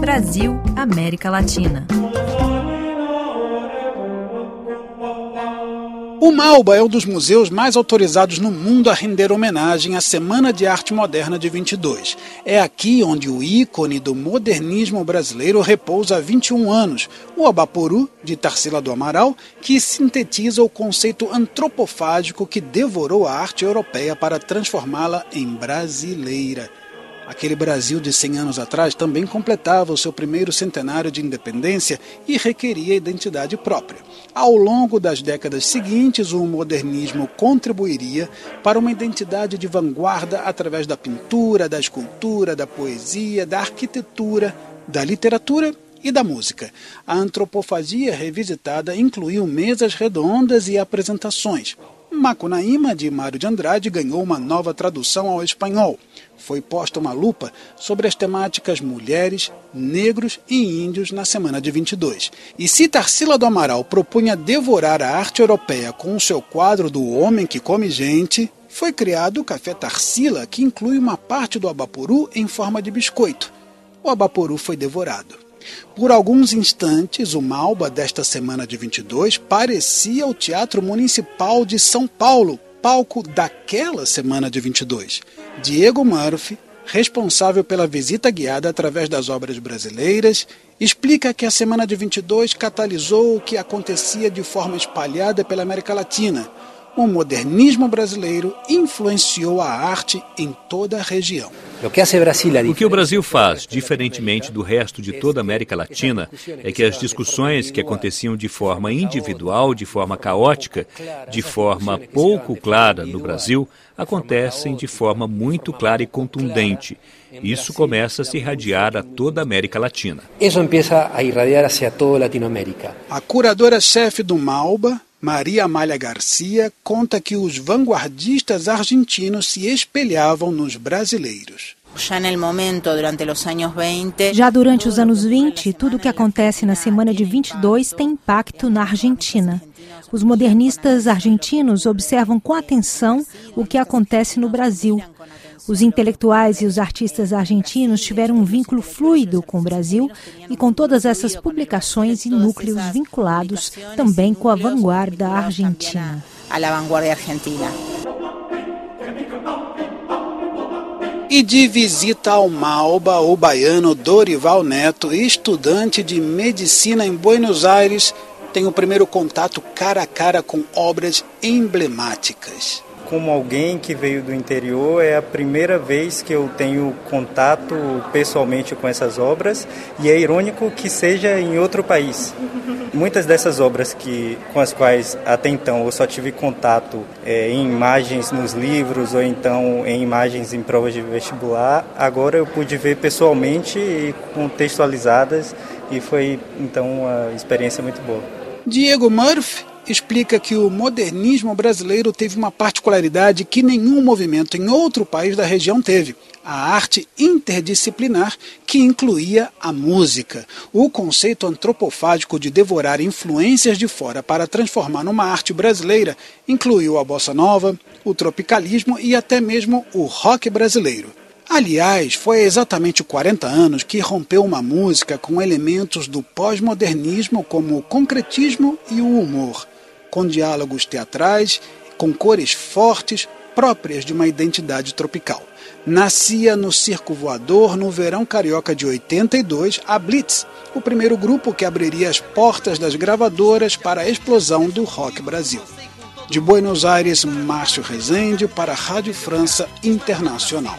Brasil, América Latina. O Malba é um dos museus mais autorizados no mundo a render homenagem à Semana de Arte Moderna de 22. É aqui onde o ícone do modernismo brasileiro repousa há 21 anos, o Abaporu, de Tarsila do Amaral, que sintetiza o conceito antropofágico que devorou a arte europeia para transformá-la em brasileira. Aquele Brasil de 100 anos atrás também completava o seu primeiro centenário de independência e requeria identidade própria. Ao longo das décadas seguintes, o modernismo contribuiria para uma identidade de vanguarda através da pintura, da escultura, da poesia, da arquitetura, da literatura e da música. A antropofagia revisitada incluiu mesas redondas e apresentações. Macunaíma, de Mário de Andrade, ganhou uma nova tradução ao espanhol. Foi posta uma lupa sobre as temáticas mulheres, negros e índios na semana de 22. E se Tarsila do Amaral propunha devorar a arte europeia com o seu quadro do Homem que Come Gente, foi criado o Café Tarsila, que inclui uma parte do abaporu em forma de biscoito. O abaporu foi devorado. Por alguns instantes, o Malba desta semana de 22 parecia o Teatro Municipal de São Paulo, palco daquela semana de 22. Diego Murphy, responsável pela visita guiada através das obras brasileiras, explica que a semana de 22 catalisou o que acontecia de forma espalhada pela América Latina o modernismo brasileiro influenciou a arte em toda a região. O que o Brasil faz, diferentemente do resto de toda a América Latina, é que as discussões que aconteciam de forma individual, de forma caótica, de forma pouco clara no Brasil, acontecem de forma muito clara e contundente. Isso começa a se irradiar a toda a América Latina. Isso começa a irradiar hacia toda a Latinoamérica. A curadora-chefe do Malba, Maria Amália Garcia conta que os vanguardistas argentinos se espelhavam nos brasileiros. Já durante os anos 20, tudo o que acontece na semana de 22 tem impacto na Argentina. Os modernistas argentinos observam com atenção o que acontece no Brasil. Os intelectuais e os artistas argentinos tiveram um vínculo fluido com o Brasil e com todas essas publicações e núcleos vinculados também com a vanguarda argentina. E de visita ao Malba, o baiano Dorival Neto, estudante de medicina em Buenos Aires, tem o primeiro contato cara a cara com obras emblemáticas como alguém que veio do interior, é a primeira vez que eu tenho contato pessoalmente com essas obras e é irônico que seja em outro país. Muitas dessas obras que, com as quais até então eu só tive contato é, em imagens nos livros ou então em imagens em provas de vestibular, agora eu pude ver pessoalmente e contextualizadas e foi então uma experiência muito boa. Diego Murphy explica que o modernismo brasileiro teve uma particularidade que nenhum movimento em outro país da região teve: a arte interdisciplinar que incluía a música. O conceito antropofágico de devorar influências de fora para transformar numa arte brasileira incluiu a bossa nova, o tropicalismo e até mesmo o rock brasileiro. Aliás, foi exatamente 40 anos que rompeu uma música com elementos do pós-modernismo como o concretismo e o humor com diálogos teatrais, com cores fortes próprias de uma identidade tropical. Nascia no Circo Voador no verão carioca de 82 a Blitz, o primeiro grupo que abriria as portas das gravadoras para a explosão do rock Brasil. De Buenos Aires, Márcio Rezende para a Rádio França Internacional.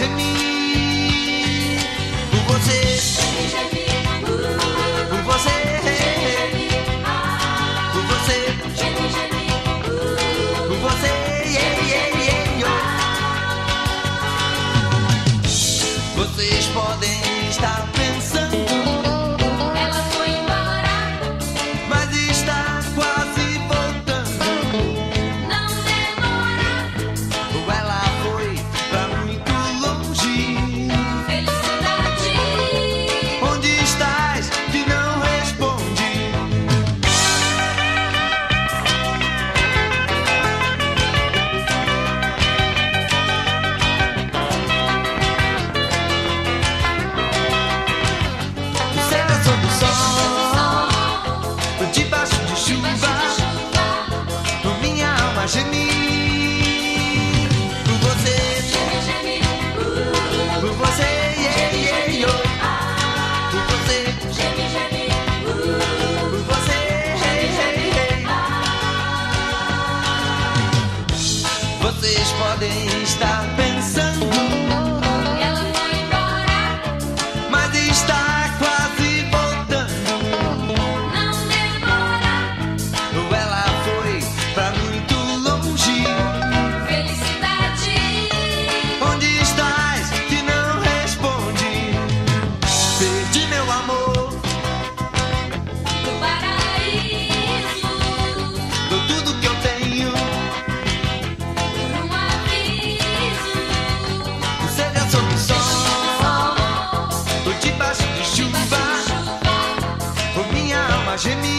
gemir j'ai mis